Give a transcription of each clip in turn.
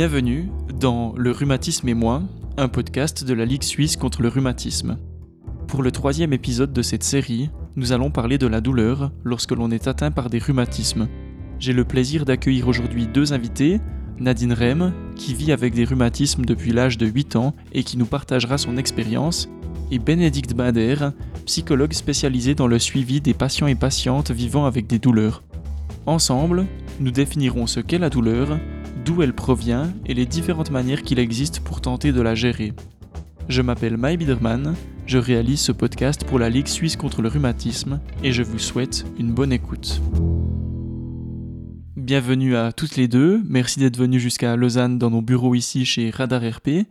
Bienvenue dans Le rhumatisme et moi, un podcast de la Ligue suisse contre le rhumatisme. Pour le troisième épisode de cette série, nous allons parler de la douleur lorsque l'on est atteint par des rhumatismes. J'ai le plaisir d'accueillir aujourd'hui deux invités, Nadine Rem, qui vit avec des rhumatismes depuis l'âge de 8 ans et qui nous partagera son expérience, et Bénédicte Bader, psychologue spécialisé dans le suivi des patients et patientes vivant avec des douleurs. Ensemble, nous définirons ce qu'est la douleur, d'où elle provient et les différentes manières qu'il existe pour tenter de la gérer. Je m'appelle Mai Biderman, je réalise ce podcast pour la Ligue suisse contre le rhumatisme et je vous souhaite une bonne écoute. Bienvenue à toutes les deux, merci d'être venues jusqu'à Lausanne dans nos bureaux ici chez Radar RP.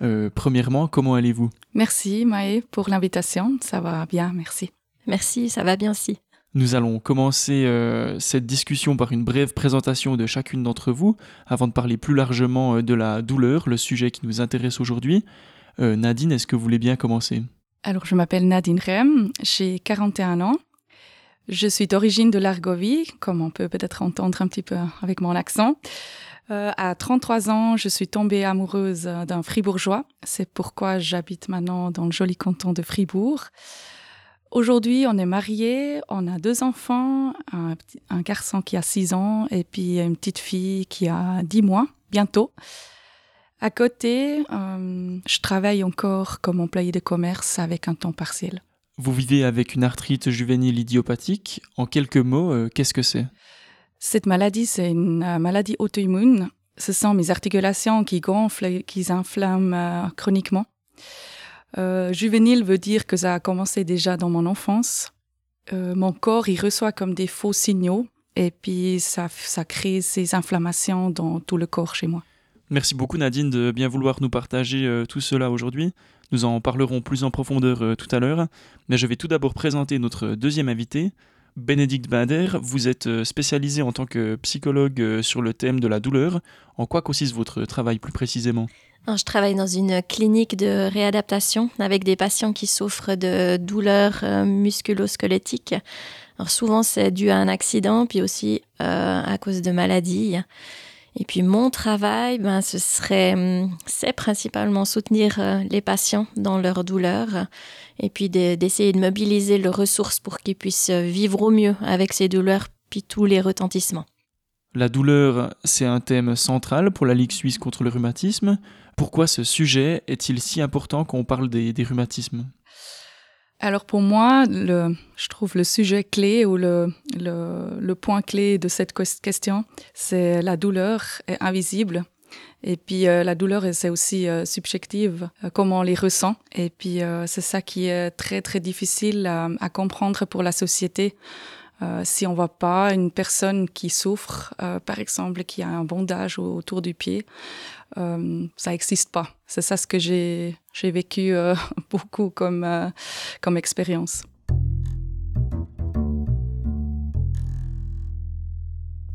Euh, premièrement, comment allez-vous? Merci Maë pour l'invitation, ça va bien, merci. Merci, ça va bien aussi. Nous allons commencer euh, cette discussion par une brève présentation de chacune d'entre vous, avant de parler plus largement euh, de la douleur, le sujet qui nous intéresse aujourd'hui. Nadine, est-ce que vous voulez bien commencer? Alors, je m'appelle Nadine Rem, j'ai 41 ans. Je suis d'origine de l'Argovie, comme on peut peut-être entendre un petit peu avec mon accent. Euh, à 33 ans, je suis tombée amoureuse d'un fribourgeois. C'est pourquoi j'habite maintenant dans le joli canton de Fribourg. Aujourd'hui, on est mariés, on a deux enfants, un, un, garçon qui a 6 ans et puis une petite fille qui a 10 mois, bientôt. À côté, euh, je travaille encore comme employé de commerce avec un temps partiel. Vous vivez avec une arthrite juvénile idiopathique. En quelques mots, euh, qu'est-ce que c'est? Cette maladie, c'est une euh, maladie auto-immune. Ce sont mes articulations qui gonflent, qui s'inflamment chroniquement. Euh, juvénile veut dire que ça a commencé déjà dans mon enfance. mon corps, il reçoit comme des faux signaux et puis ça, ça crée ces inflammations dans tout le corps chez moi. Merci beaucoup Nadine de bien vouloir nous partager tout cela aujourd'hui. Nous en parlerons plus en profondeur tout à l'heure, mais je vais tout d'abord présenter notre deuxième invité, Bénédicte Bader, vous êtes euh, spécialisée en tant que psychologue euh, sur le thème de la douleur. En quoi consiste votre travail plus précisément? Je travaille dans une clinique de réadaptation avec des patients qui souffrent de douleurs euh, musculo-squelettiques. Alors souvent c'est dû à un accident, puis aussi à cause de maladies. Et puis mon travail, ben, ce serait, hum, c'est principalement soutenir euh, les patients dans leur douleur et puis d'essayer de, mobiliser leurs ressources pour qu'ils puissent vivre au mieux avec ces douleurs puis tous les retentissements. La douleur, c'est un thème central pour la Ligue suisse contre le rhumatisme. Pourquoi ce sujet est-il si important quand on parle des rhumatismes? Alors pour moi, le, je trouve le sujet clé ou le, le, le point clé de cette question, c'est la douleur invisible. Et puis euh, la douleur, c'est aussi euh, subjective, euh, comment on les ressent. Et puis c'est ça qui est très très difficile à comprendre pour la société. Si on voit pas une personne qui souffre, par exemple, qui a un bondage autour du pied, euh, ça n'existe pas. C'est ça ce que j'ai vécu euh, beaucoup comme, euh, comme expérience.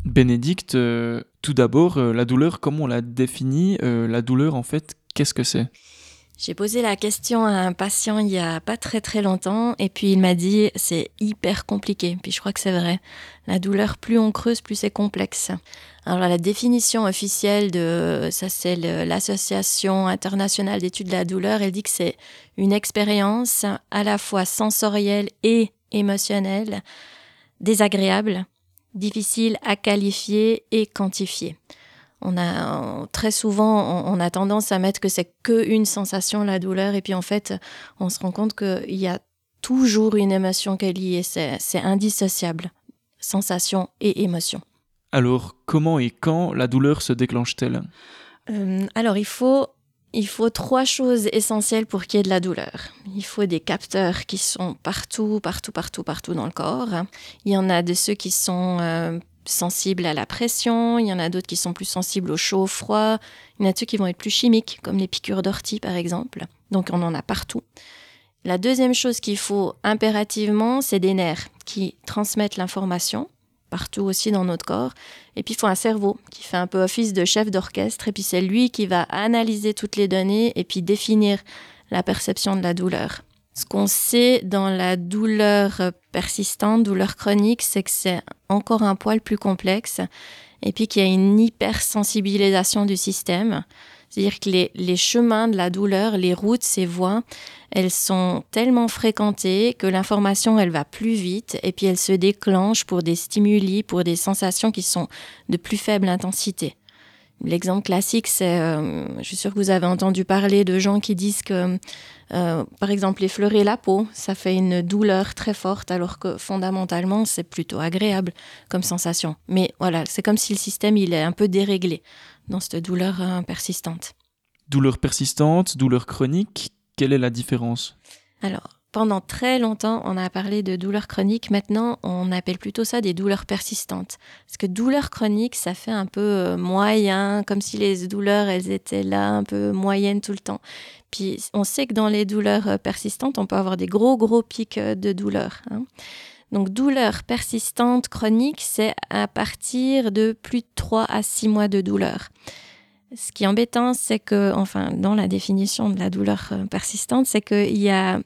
Bénédicte, tout d'abord, la douleur, comment on la définit? La douleur, en fait, qu'est-ce que c'est? J'ai posé la question à un patient il y a pas très très longtemps et puis il m'a dit c'est hyper compliqué. Puis je crois que c'est vrai. La douleur, plus on creuse, plus c'est complexe. Alors la définition officielle de ça c'est l'association internationale d'études de la douleur, elle dit que c'est une expérience à la fois sensorielle et émotionnelle, désagréable, difficile à qualifier et quantifier on a très souvent on, a tendance à mettre que c'est que une sensation la douleur et puis en fait on se rend compte qu'il y a toujours une émotion qui est liée c'est indissociable sensation et émotion alors comment et quand la douleur se déclenche-t-elle? Euh, alors il faut il faut trois choses essentielles pour qu'il y ait de la douleur. Il faut des capteurs qui sont partout, partout, partout, partout dans le corps. Il y en a de ceux qui sont euh, sensibles à la pression, il y en a d'autres qui sont plus sensibles au chaud, au froid, il y en a ceux qui vont être plus chimiques, comme les piqûres d'ortie par exemple. Donc on en a partout. La deuxième chose qu'il faut impérativement, c'est des nerfs qui transmettent l'information partout aussi dans notre corps. Et puis il faut un cerveau qui fait un peu office de chef d'orchestre. Et puis c'est lui qui va analyser toutes les données et puis définir la perception de la douleur. Ce qu'on sait dans la douleur persistante, douleur chronique, c'est que c'est encore un poil plus complexe et puis qu'il y a une hypersensibilisation du système. C'est-à-dire que les, les, chemins de la douleur, les routes, ces voies, elles sont tellement fréquentées que l'information, elle va plus vite et puis elle se déclenche pour des stimuli, pour des sensations qui sont de plus faible intensité. L'exemple classique, c'est, euh, je suis sûre que vous avez entendu parler de gens qui disent que, euh, par exemple, effleurer la peau, ça fait une douleur très forte, alors que fondamentalement, c'est plutôt agréable comme sensation. Mais voilà, c'est comme si le système, il est un peu déréglé dans cette douleur euh, persistante. Douleur persistante, douleur chronique, quelle est la différence? Alors, pendant très longtemps, on a parlé de douleurs chroniques. Maintenant, on appelle plutôt ça des douleurs persistantes. Parce que douleur chronique, ça fait un peu euh, moyen, comme si les douleurs, elles étaient là, un peu moyennes tout le temps. Puis, on sait que dans les douleurs euh, persistantes, on peut avoir des gros, gros pics euh, de douleur. Hein. Donc, douleur persistante chronique, c'est à partir de plus de 3 à 6 mois de douleur. Ce qui est embêtant, c'est que, enfin, dans la définition de la douleur persistante, c'est qu'il y a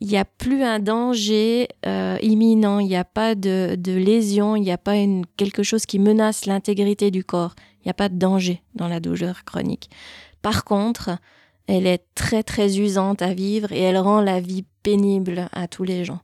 il n'y a plus un danger euh, imminent, il n'y a pas de, de lésion, il n'y a pas une, quelque chose qui menace l'intégrité du corps. Il n'y a pas de danger dans la douleur chronique. Par contre, elle est très très usante à vivre et elle rend la vie pénible à tous les gens.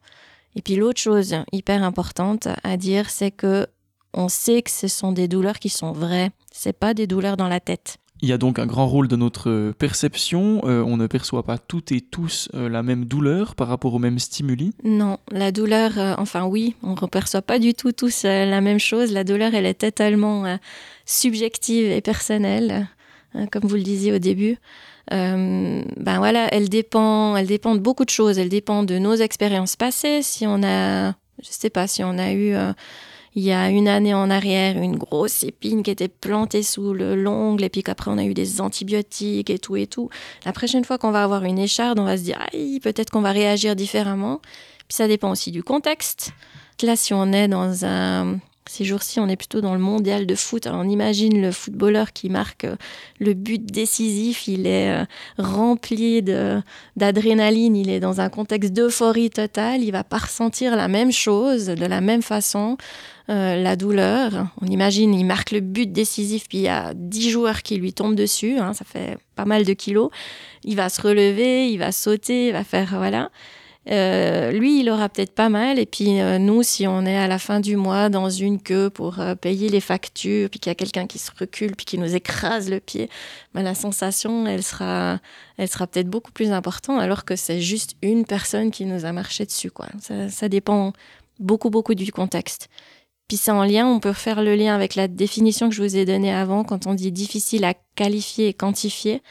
Et puis l'autre chose hyper importante à dire, c'est que on sait que ce sont des douleurs qui sont vraies. C'est pas des douleurs dans la tête. Il y a donc un grand rôle de notre perception. Euh, on ne perçoit pas toutes et tous euh, la même douleur par rapport aux mêmes stimuli. Non, la douleur, euh, enfin oui, on ne perçoit pas du tout tous la même chose. La douleur, elle est totalement subjective et personnelle, comme vous le disiez au début. ben voilà, elle dépend, elle dépend de beaucoup de choses. Elle dépend de nos expériences passées. Si on a, je sais pas, si on a eu il y a une année en arrière une grosse épine qui était plantée sous l'ongle et puis qu'après on a eu des antibiotiques et tout et tout. La prochaine fois qu'on va avoir une écharde, on va se dire aïe, peut-être qu'on va réagir différemment. Puis ça dépend aussi du contexte. Là, si on est dans un ces jours-ci, on est plutôt dans le mondial de foot. On imagine le footballeur qui marque euh, le but décisif. Il est euh, rempli d'adrénaline. Il est dans un contexte d'euphorie totale. Il va pas ressentir la même chose de la même façon. Euh, la douleur. On imagine, il marque le but décisif, puis il y a 10 joueurs qui lui tombent dessus. Hein, ça fait pas mal de kilos. Il va se relever, il va sauter, il va faire voilà. Euh, lui, il aura peut-être pas mal. Et puis euh, nous, si on est à la fin du mois dans une queue pour euh, payer les factures, puis qu'il y a quelqu'un qui se recule, puis qui nous écrase le pied, ben, la sensation, elle sera, elle sera peut-être beaucoup plus importante, alors que c'est juste une personne qui nous a marché dessus. Ça, ça dépend beaucoup, beaucoup du contexte. Puis c'est en lien, on peut faire le lien avec la définition que je vous ai donnée avant, quand on dit difficile à qualifier et quantifier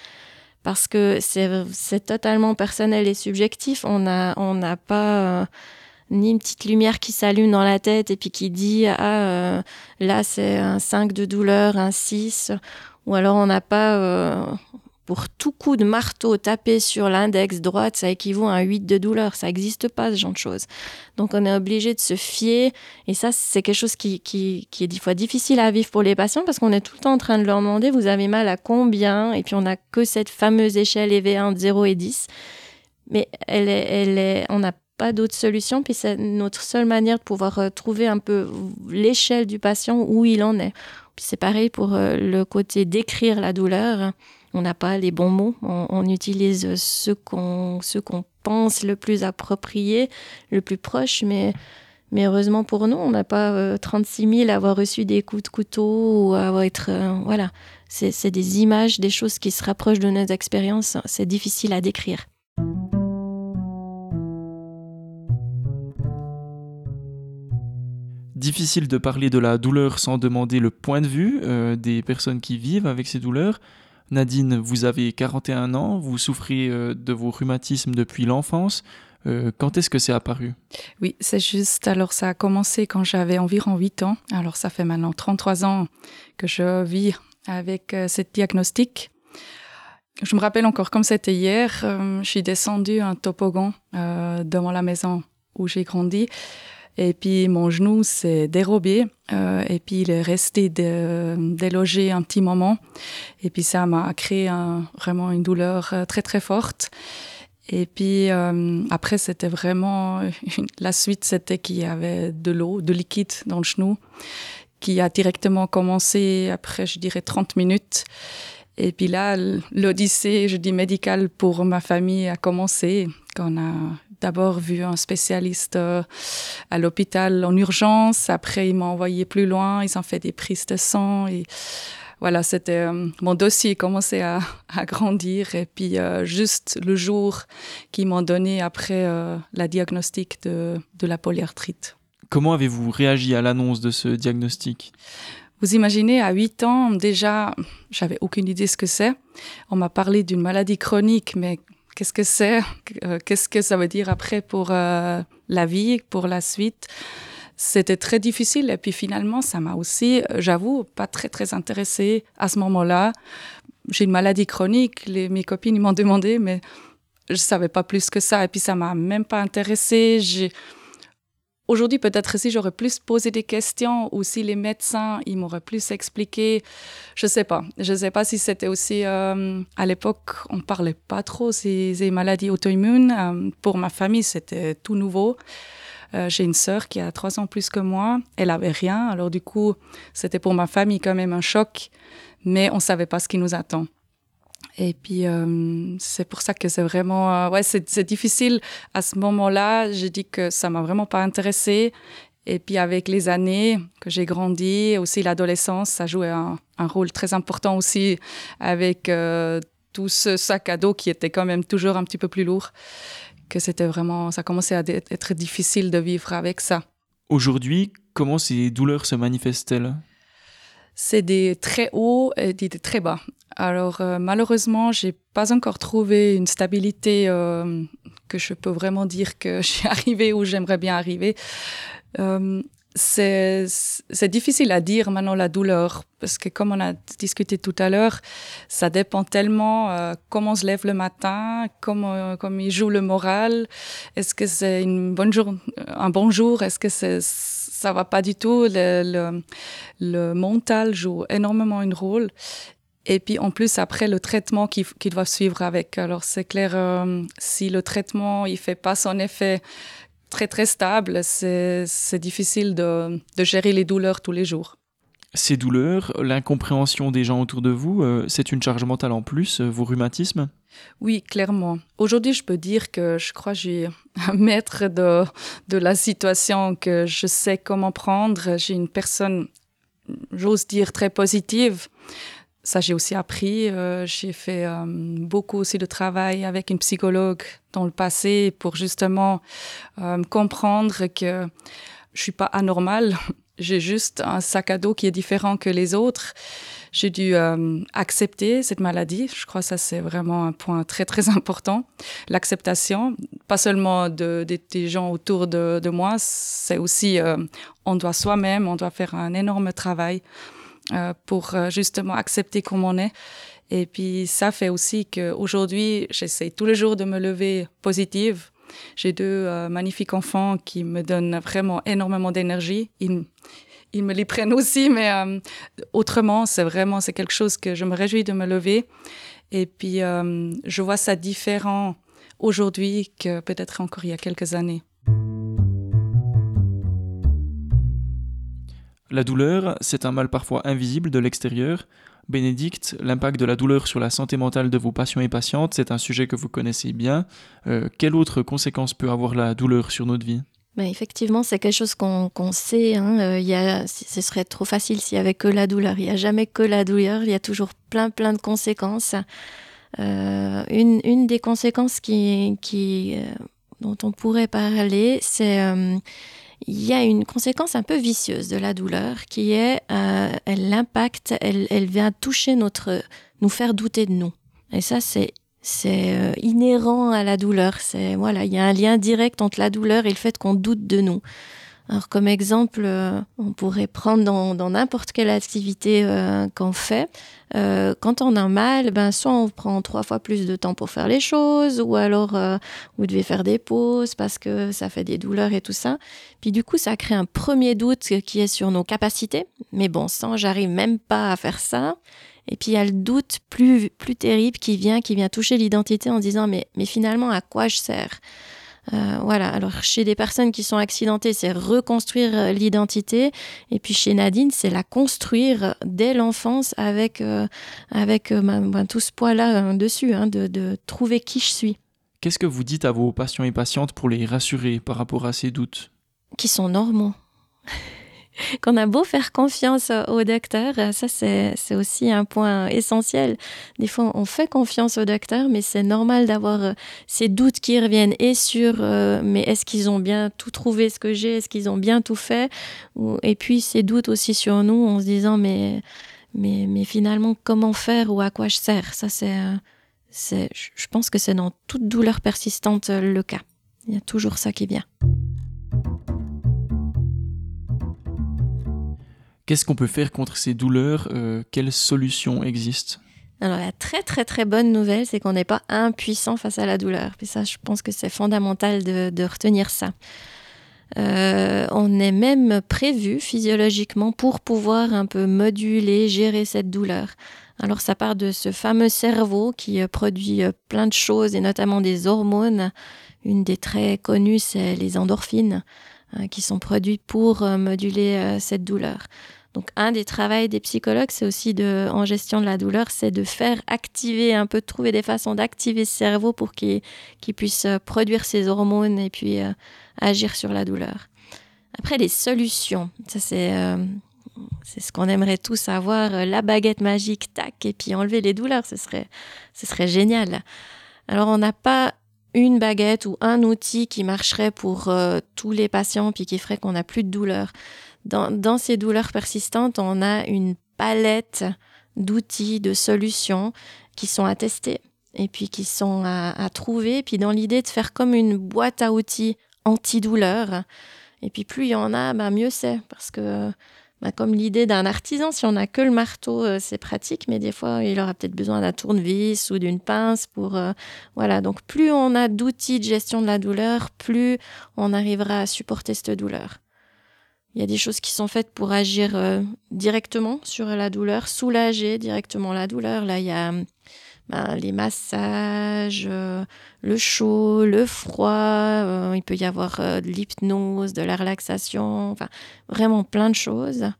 parce que c'est totalement personnel et subjectif. On n'a on n'a pas euh, ni une petite lumière qui s'allume dans la tête et puis qui dit ah euh, là c'est un 5 de douleur, un 6 ou alors on n'a pas euh, pour tout coup de marteau tapé sur l'index droite, ça équivaut à un 8 de douleur. Ça n'existe pas, ce genre de choses. Donc, on est obligé de se fier. Et ça, c'est quelque chose qui, qui, qui, est des fois difficile à vivre pour les patients parce qu'on est tout le temps en train de leur demander, vous avez mal à combien? Et puis, on n'a que cette fameuse échelle EV1 de 0 et 10. Mais elle est, elle est, on n'a pas d'autre solution. Puis, c'est notre seule manière de pouvoir euh, trouver un peu l'échelle du patient, où il en est. Puis, c'est pareil pour euh, le côté décrire la douleur on n'a pas les bons mots, on, utilise ce qu'on pense le plus approprié, le plus proche, mais, mais heureusement pour nous, on n'a pas 36 euh, 000 à avoir reçu des coups de couteau ou à avoir être... Euh, voilà, c'est des images, des choses qui se rapprochent de nos expériences, c'est difficile à décrire. Difficile de parler de la douleur sans demander le point de vue euh, des personnes qui vivent avec ces douleurs. Nadine, vous avez 41 ans, vous souffrez euh, de vos rhumatismes depuis l'enfance. Euh, quand est-ce que c'est apparu? Oui, c'est juste. Alors, ça a commencé quand j'avais environ 8 ans. Alors, ça fait maintenant 33 ans que je vis avec euh, cette diagnostic. Je me rappelle encore comme c'était hier, je suis descendue un toboggan devant la maison où j'ai grandi. Et puis mon genou s'est dérobé euh, et puis il est resté délogé un petit moment. Et puis ça m'a créé un, vraiment une douleur euh, très très forte. Et puis euh, après c'était vraiment la suite c'était qu'il y avait de l'eau, de liquide dans le genou qui a directement commencé après, je dirais, 30 minutes. Et puis là, l'odyssée, je dis médicale pour ma famille a commencé quand on a d'abord vu un spécialiste euh, à l'hôpital en urgence. Après, ils m'ont envoyé plus loin. Ils ont fait des prises de sang. Et voilà, c'était euh, mon dossier commençait à, à, grandir. Et puis, euh, juste le jour qu'ils m'ont donné après la diagnostic de, de la polyarthrite. Comment avez-vous réagi à l'annonce de ce diagnostic? Vous imaginez, à 8 ans, déjà, j'avais aucune idée ce que c'est. On m'a parlé d'une maladie chronique, mais qu'est-ce que c'est? Euh, Qu'est-ce que ça veut dire après pour euh, la vie, pour la suite? C'était très difficile. Et puis finalement, ça m'a aussi, j'avoue, pas très, très intéressée à ce moment-là. J'ai une maladie chronique. Les, mes copines m'ont demandé, mais je savais pas plus que ça. Et puis ça m'a même pas intéressée. J'ai Aujourd'hui, peut-être si j'aurais plus posé des questions ou si les médecins, ils m'auraient plus expliqué, je sais pas. Je sais pas si c'était aussi, euh, à l'époque, on parlait pas trop ces, maladies auto-immunes. Euh, pour ma famille, c'était tout nouveau. Euh, j'ai une sœur qui a trois ans plus que moi. Elle avait rien. Alors du coup, c'était pour ma famille quand même un choc. Mais on savait pas ce qui nous attend. Et puis, euh, c'est pour ça que c'est vraiment... Euh, ouais, c'est difficile. À ce moment-là, j'ai dit que ça m'a vraiment pas intéressé. Et puis, avec les années que j'ai grandi, aussi l'adolescence, ça jouait un, rôle très important aussi avec euh, tout ce sac à dos qui était quand même toujours un petit peu plus lourd. Que c'était vraiment... Ça commençait à être difficile de vivre avec ça. Aujourd'hui, comment ces douleurs se manifestent-elles? C'est des très hauts et des très bas. Alors euh, malheureusement, j'ai pas encore trouvé une stabilité euh, que je peux vraiment dire que je suis arrivée où j'aimerais bien arriver. Euh, c'est difficile à dire maintenant la douleur parce que comme on a discuté tout à l'heure, ça dépend tellement euh, comment on se lève le matin, comment comment il joue le moral. Est-ce que c'est une bonne jour, un bon jour? Est-ce que c'est ça va pas du tout? Le, le, le mental joue énormément un rôle et puis en plus après le traitement qui, qui doit suivre avec. Alors c'est clair, euh, si le traitement il fait pas son effet très très stable, c'est difficile de, de, gérer les douleurs tous les jours. Ces douleurs, l'incompréhension des gens autour de vous, euh, c'est une charge mentale en plus, euh, vos rhumatismes? Oui, clairement. Aujourd'hui, je peux dire que je crois que j'ai un maître de, de la situation, que je sais comment prendre. J'ai une personne, j'ose dire, très positive ça, j'ai aussi appris. Euh, j'ai fait euh, beaucoup aussi de travail avec une psychologue dans le passé pour justement euh, comprendre que je suis pas anormale. J'ai juste un sac à dos qui est différent que les autres. J'ai dû euh, accepter cette maladie. Je crois que ça, c'est vraiment un point très, très important. L'acceptation, pas seulement de, de, des gens autour de, de moi, c'est aussi, euh, on doit soi-même, on doit faire un énorme travail pour euh, justement accepter comme on est. Et puis ça fait aussi qu'aujourd'hui, j'essaie tous les jours de me lever positive. J'ai deux euh, magnifiques enfants qui me donnent vraiment énormément d'énergie. Ils, ils, me les prennent aussi, mais euh, autrement, c'est vraiment c'est quelque chose que je me réjouis de me lever. Et puis euh, je vois ça différent aujourd'hui que peut-être encore il y a quelques années. La douleur, c'est un mal parfois invisible de l'extérieur. Bénédicte, l'impact de la douleur sur la santé mentale de vos patients et patientes, c'est un sujet que vous connaissez bien. Euh, quelle autre conséquence peut avoir la douleur sur notre vie? Ben effectivement, c'est quelque chose qu'on qu sait. Hein. Euh, y a, ce serait trop facile s'il y avait que la douleur. Il n'y a jamais que la douleur. Il y a toujours plein, plein de conséquences. Euh, une, une des conséquences qui, qui, dont on pourrait parler, c'est il y a une conséquence un peu vicieuse de la douleur qui est euh, elle l'impact, elle, elle vient toucher notre, nous faire douter de nous. Et ça, c'est c'est euh, inhérent à la douleur. C'est voilà, il y a un lien direct entre la douleur et le fait qu'on doute de nous. Alors comme exemple, euh, on pourrait prendre dans n'importe quelle activité euh, qu'on fait. Euh, quand on a mal, ben soit on prend trois fois plus de temps pour faire les choses, ou alors vous devez faire des pauses parce que ça fait des douleurs et tout ça. Puis du coup, ça crée un premier doute qui est sur nos capacités. Mais bon, sans j'arrive même pas à faire ça. Et puis il y a le doute plus plus terrible qui vient, qui vient toucher l'identité en disant mais mais finalement à quoi je sers? Euh, voilà. Alors chez des personnes qui sont accidentées, c'est reconstruire euh, l'identité. Et puis chez Nadine, c'est la construire dès l'enfance avec, euh, avec ben, ben, tout ce poids-là dessus, hein, de, de trouver qui je suis. Qu'est-ce que vous dites à vos patients et patientes pour les rassurer par rapport à ces doutes? Qui sont normaux qu'on a beau faire confiance au docteur, ça c'est aussi un point essentiel. Des fois, on fait confiance au docteur, mais c'est normal d'avoir euh, ces doutes qui reviennent et sur euh, mais est-ce qu'ils ont bien tout trouvé ce que j'ai, est-ce qu'ils ont bien tout fait, et puis ces doutes aussi sur nous en se disant mais mais, mais finalement comment faire ou à quoi je sers? Ça c'est euh, je pense que c'est dans toute douleur persistante le cas. Il y a toujours ça qui vient. Qu'est-ce qu'on peut faire contre ces douleurs euh, Quelles solutions existent alors la très très très bonne nouvelle, c'est qu'on n'est pas impuissant face à la douleur. Et ça, je pense que c'est fondamental de, retenir ça. Euh, on est même prévu physiologiquement pour pouvoir un peu moduler, gérer cette douleur. Alors ça part de ce fameux cerveau qui euh, produit plein de choses et notamment des hormones. Une des très connues, c'est les endorphines. Euh, qui sont produits pour euh, moduler euh, cette douleur. Donc un des travaux des psychologues, c'est aussi de, en gestion de la douleur, c'est de faire activer un peu, de trouver des façons d'activer ce cerveau pour qu'il puisse produire ses hormones et puis agir sur la douleur. Après, les solutions, ça c'est c'est ce qu'on aimerait tous avoir, la baguette magique, tac, et puis enlever les douleurs, ce serait, ce serait génial. Alors on n'a pas une baguette ou un outil qui marcherait pour euh, tous les patients puis qui ferait qu'on n'a plus de douleur. Dans, ces douleurs persistantes, on a une palette d'outils, de solutions qui sont à tester et puis qui sont à, trouver. Puis dans l'idée de faire comme une boîte à outils antidouleur. Et puis plus il y en a, ben mieux c'est parce que bah, comme l'idée d'un artisan, si on n'a que le marteau, euh, c'est pratique, mais des fois, il aura peut-être besoin d'un tournevis ou d'une pince pour... Euh, voilà, donc plus on a d'outils de gestion de la douleur, plus on arrivera à supporter cette douleur. Il y a des choses qui sont faites pour agir euh, directement sur la douleur, soulager directement la douleur. Là, il y a ben, les massages, euh, le chaud, le froid, euh, il peut y avoir euh, de l'hypnose, de la relaxation, enfin vraiment plein de choses.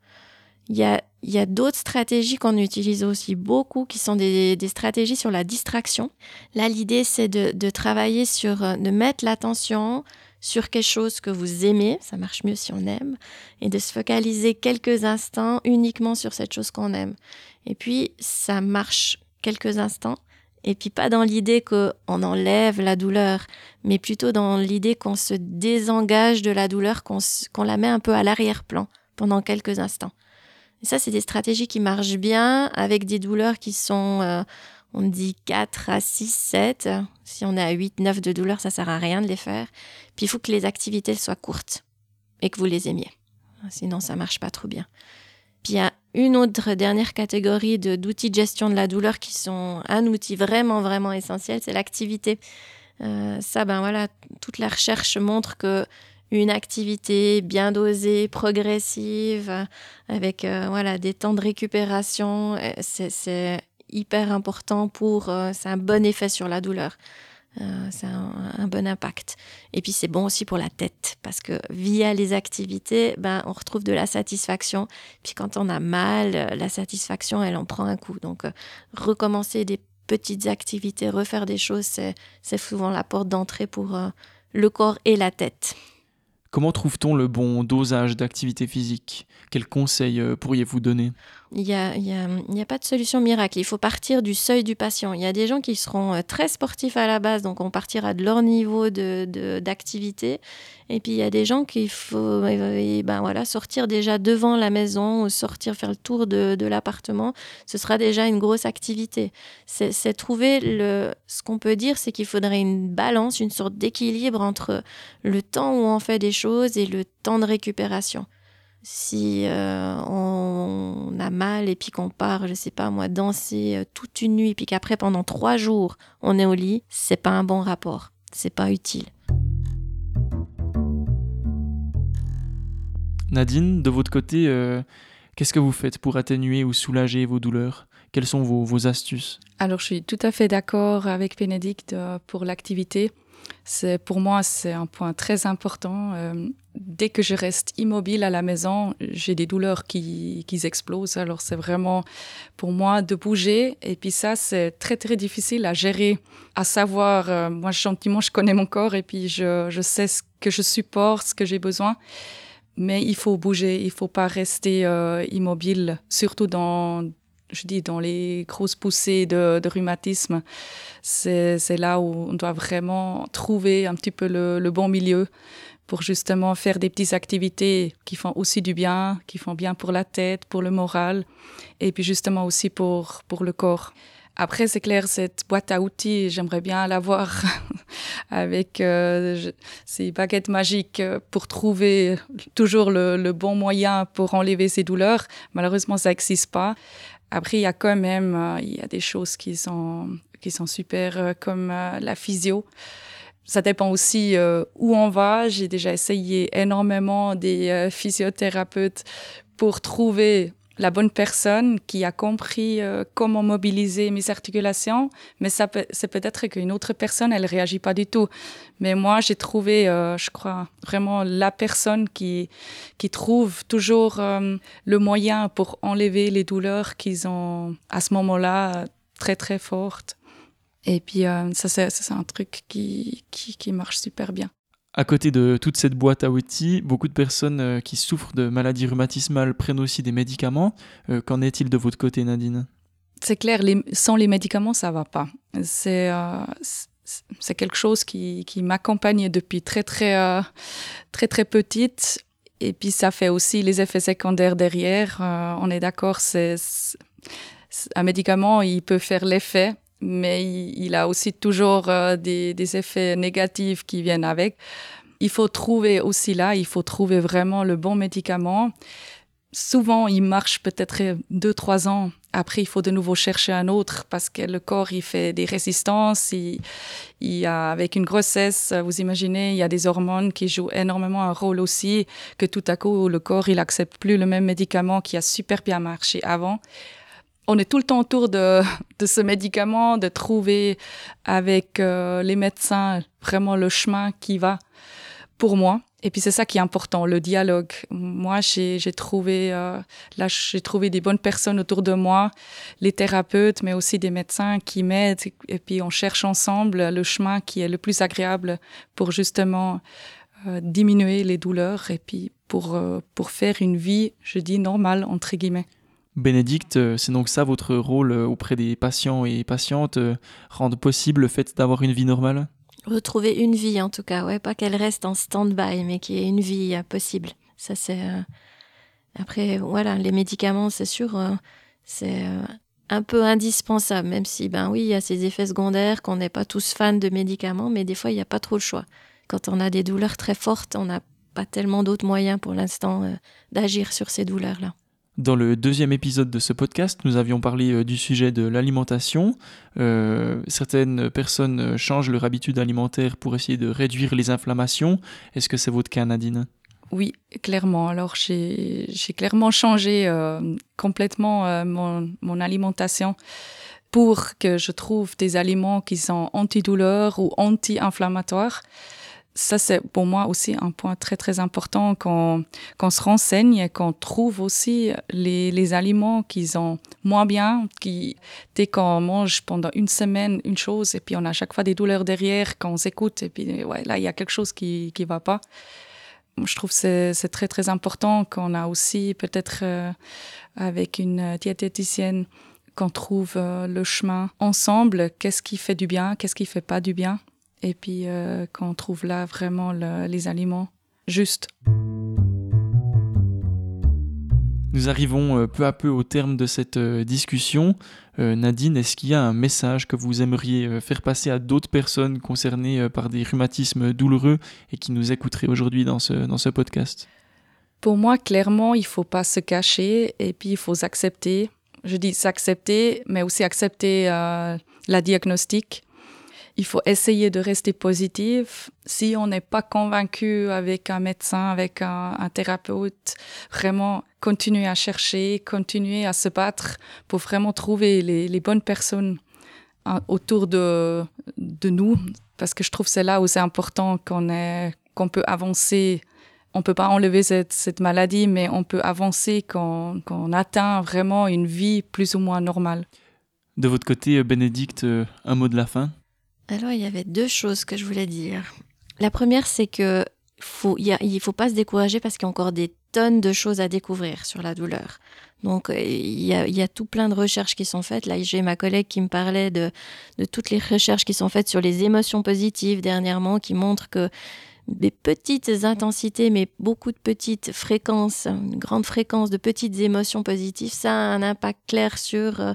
Il y a, y a d'autres stratégies qu'on utilise aussi beaucoup qui sont des, des, stratégies sur la distraction. Là, l'idée, c'est de, de, travailler sur, de mettre l'attention sur quelque chose que vous aimez, ça marche mieux si on aime, et de se focaliser quelques instants uniquement sur cette chose qu'on aime. Et puis, ça marche quelques instants. Et puis pas dans l'idée qu'on enlève la douleur, mais plutôt dans l'idée qu'on se désengage de la douleur, qu'on la met un peu à l'arrière-plan pendant quelques instants. Et ça, c'est des stratégies qui marchent bien avec des douleurs qui sont, euh, on dit 4 à 6, 7. Si on est à 8, 9 de douleur, ça sert à rien de les faire. Puis il faut que les activités soient courtes et que vous les aimiez. Sinon, ça marche pas trop bien. Puis il y a une autre dernière catégorie d'outils de, gestion de la douleur qui sont un outil vraiment, vraiment essentiel, c'est l'activité. Euh, ça, ben voilà, toute la recherche montre que une activité bien dosée, progressive, avec euh, voilà des temps de récupération, euh, c'est hyper important pour, c'est un bon effet sur la douleur. Euh, c'est un, bon impact. Et puis c'est bon aussi pour la tête parce que via les activités, ben, on retrouve de la satisfaction. Puis quand on a mal, la satisfaction, elle en prend un coup. Donc euh, recommencer des petites activités, refaire des choses, c'est souvent la porte d'entrée pour euh, le corps et la tête. Comment trouve-t-on le bon dosage d'activité physique? Quels conseils pourriez-vous donner? Il n'y a, y a, a, pas de solution miracle. Il faut partir du seuil du patient. Il y a des gens qui seront euh, très sportifs à la base, donc on partira de leur niveau d'activité. De, et puis il y a des gens qu'il faut euh, ben voilà, sortir déjà devant la maison ou sortir faire le tour de, de l'appartement. Ce sera déjà une grosse activité. C'est trouver le. Ce qu'on peut dire, c'est qu'il faudrait une balance, une sorte d'équilibre entre le temps où on fait des choses et le temps de récupération si euh, on a mal et puis qu'on part, je sais pas moi, danser euh, toute une nuit, puis qu'après pendant trois jours on est au lit, c'est pas un bon rapport, c'est pas utile. Nadine, de votre côté, euh, qu'est-ce que vous faites pour atténuer ou soulager vos douleurs? Quelles sont vos, vos, astuces? Alors je suis tout à fait d'accord avec Bénédicte pour l'activité. C'est pour moi c'est un point très important. Euh, dès que je reste immobile à la maison, j'ai des douleurs qui, qui explosent. Alors c'est vraiment pour moi de bouger. Et puis ça c'est très très difficile à gérer, à savoir. Euh, moi gentiment je connais mon corps et puis je, je sais ce que je supporte, ce que j'ai besoin. Mais il faut bouger, il faut pas rester euh, immobile, surtout dans je dis, dans les grosses poussées de, rhumatisme, c'est là où on doit vraiment trouver un petit peu le, bon milieu pour justement faire des petites activités qui font aussi du bien, qui font bien pour la tête, pour le moral, et puis justement aussi pour, pour le corps. Après, c'est clair, cette boîte à outils, j'aimerais bien l'avoir avec euh, ces baguettes magiques euh, pour trouver toujours le, bon moyen pour enlever ces douleurs. Malheureusement, ça n'existe pas. Après, il y a quand même euh, il y a des choses qui sont, qui sont super, comme la physio. Ça dépend aussi où on va. J'ai déjà essayé énormément des physiothérapeutes pour trouver la bonne personne qui a compris euh, comment mobiliser mes articulations, mais ça peut, c'est peut-être qu'une autre personne, elle réagit pas du tout. Mais moi, j'ai trouvé, euh, je crois, vraiment la personne qui, qui trouve toujours euh, le moyen pour enlever les douleurs qu'ils ont à ce moment-là très, très fortes. Et puis, ça, c'est, un truc qui, qui, qui marche super bien. À côté de toute cette boîte à outils, beaucoup de personnes euh, qui souffrent de maladies rhumatismales prennent aussi des médicaments. Euh, qu'en est-il de votre côté, Nadine? C'est clair, sans les médicaments, ça va pas. C'est euh, c'est quelque chose qui, qui m'accompagne depuis très très très très petite. Et puis ça fait aussi les effets secondaires derrière. on est d'accord, c'est un médicament, il peut faire l'effet, mais il, a aussi toujours euh, des, effets négatifs qui viennent avec. Il faut trouver aussi là, il faut trouver vraiment le bon médicament. Souvent, il marche peut-être deux, trois ans. Après, il faut de nouveau chercher un autre parce que le corps, il fait des résistances. Il, il a, avec une grossesse, vous imaginez, il y a des hormones qui jouent énormément un rôle aussi, que tout à coup, le corps, il accepte plus le même médicament qui a super bien marché avant on est tout le temps autour de, de ce médicament, de trouver avec euh, les médecins vraiment le chemin qui va pour moi. Et puis c'est ça qui est important, le dialogue. Moi, j'ai trouvé euh, là, j'ai trouvé des bonnes personnes autour de moi, les thérapeutes, mais aussi des médecins qui m'aident. Et puis on cherche ensemble le chemin qui est le plus agréable pour justement euh, diminuer les douleurs et puis pour pour faire une vie, je dis normale entre guillemets. Bénédicte, euh, c'est donc ça votre rôle euh, auprès des patients et patientes, euh, rendre possible le fait d'avoir une vie normale? Retrouver une vie en tout cas, ouais, pas qu'elle reste en stand-by, mais qu'il y ait une vie possible. Ça c'est. Après, voilà, les médicaments, c'est sûr, c'est un peu indispensable, même si, ben oui, il y a ces effets secondaires, qu'on n'est pas tous fans de médicaments, mais des fois, il n'y a pas trop le choix. Quand on a des douleurs très fortes, on n'a pas tellement d'autres moyens pour l'instant d'agir sur ces douleurs-là. Dans le deuxième épisode de ce podcast, nous avions parlé euh, du sujet de l'alimentation. Euh, certaines personnes euh, changent leur habitude alimentaire pour essayer de réduire les inflammations. Est-ce que c'est votre cas, Nadine? Oui, clairement. Alors, j'ai clairement changé complètement mon, mon, alimentation pour que je trouve des aliments qui sont antidouleurs ou anti-inflammatoires ça, c'est pour moi aussi un point très, très important qu'on qu'on se renseigne, qu'on trouve aussi les, les aliments qui sont moins bien, qui, dès qu'on mange pendant une semaine une chose et puis on a à chaque fois des douleurs derrière quand on s'écoute et puis ouais, là, il y a quelque chose qui qui va pas. Je trouve que c'est très, très important qu'on a aussi peut-être euh, avec une diététicienne qu'on trouve euh, le chemin ensemble, qu'est-ce qui fait du bien, qu'est-ce qui fait pas du bien? Et puis euh, qu'on trouve là vraiment les aliments justes. Nous arrivons euh, peu à peu au terme de cette euh, discussion. Nadine, est-ce qu'il y a un message que vous aimeriez faire passer à d'autres personnes concernées par des rhumatismes douloureux et qui nous écouteraient aujourd'hui dans ce, dans ce podcast? Pour moi, clairement, il ne faut pas se cacher et puis il faut s'accepter. Je dis s'accepter, mais aussi accepter la diagnostic il faut essayer de rester positif. Si on n'est pas convaincu avec un médecin, avec un, thérapeute, vraiment continuer à chercher, continuer à se battre pour vraiment trouver les, bonnes personnes hein, autour de, nous. parce que je trouve c'est là où c'est important qu'on peut avancer. On peut pas enlever cette, maladie, mais on peut avancer quand, on atteint vraiment une vie plus ou moins normale. De votre côté, Bénédicte, euh, un mot de la fin? Alors, il y avait deux choses que je voulais dire. La première, c'est que faut, ne faut pas se décourager parce qu'il y a encore des tonnes de choses à découvrir sur la douleur. Donc, euh, il y, a, tout plein de recherches qui sont faites. Là, j'ai ma collègue qui me parlait de toutes les recherches qui sont faites sur les émotions positives dernièrement, qui montrent que des petites intensités, mais beaucoup de petites fréquences, une grande fréquence de petites émotions positives, ça a un impact clair sur euh,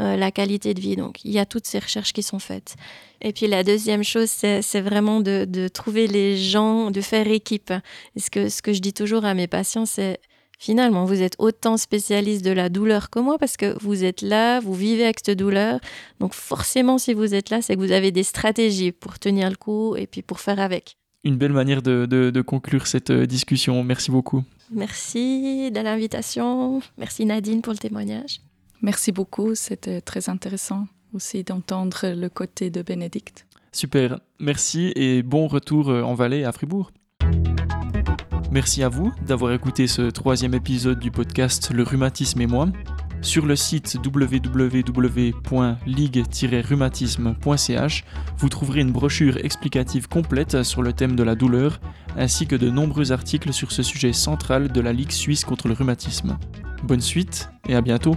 euh, la qualité de vie. Donc, il y a toutes ces recherches qui sont faites. Et puis, la deuxième chose, c'est vraiment de, trouver les gens, de faire équipe. Ce que, ce que je dis toujours à mes patients, c'est finalement, vous êtes autant spécialiste de la douleur que moi parce que vous êtes là, vous vivez avec cette douleur. Donc forcément, si vous êtes là, c'est que vous avez des stratégies pour tenir le coup et puis pour faire avec une belle manière de, conclure cette euh, discussion. Merci beaucoup. Merci de l'invitation. Merci Nadine pour le témoignage. Merci beaucoup. C'était très intéressant aussi d'entendre le côté de Bénédicte. Super. Merci et bon retour euh, en Valais à Fribourg. Merci à vous d'avoir écouté ce troisième épisode du podcast Le rhumatisme et moi. Sur le site www.ligue-rhumatisme.ch, vous trouverez une brochure explicative complète sur le thème de la douleur, ainsi que de nombreux articles sur ce sujet central de la Ligue suisse contre le rhumatisme. Bonne suite et à bientôt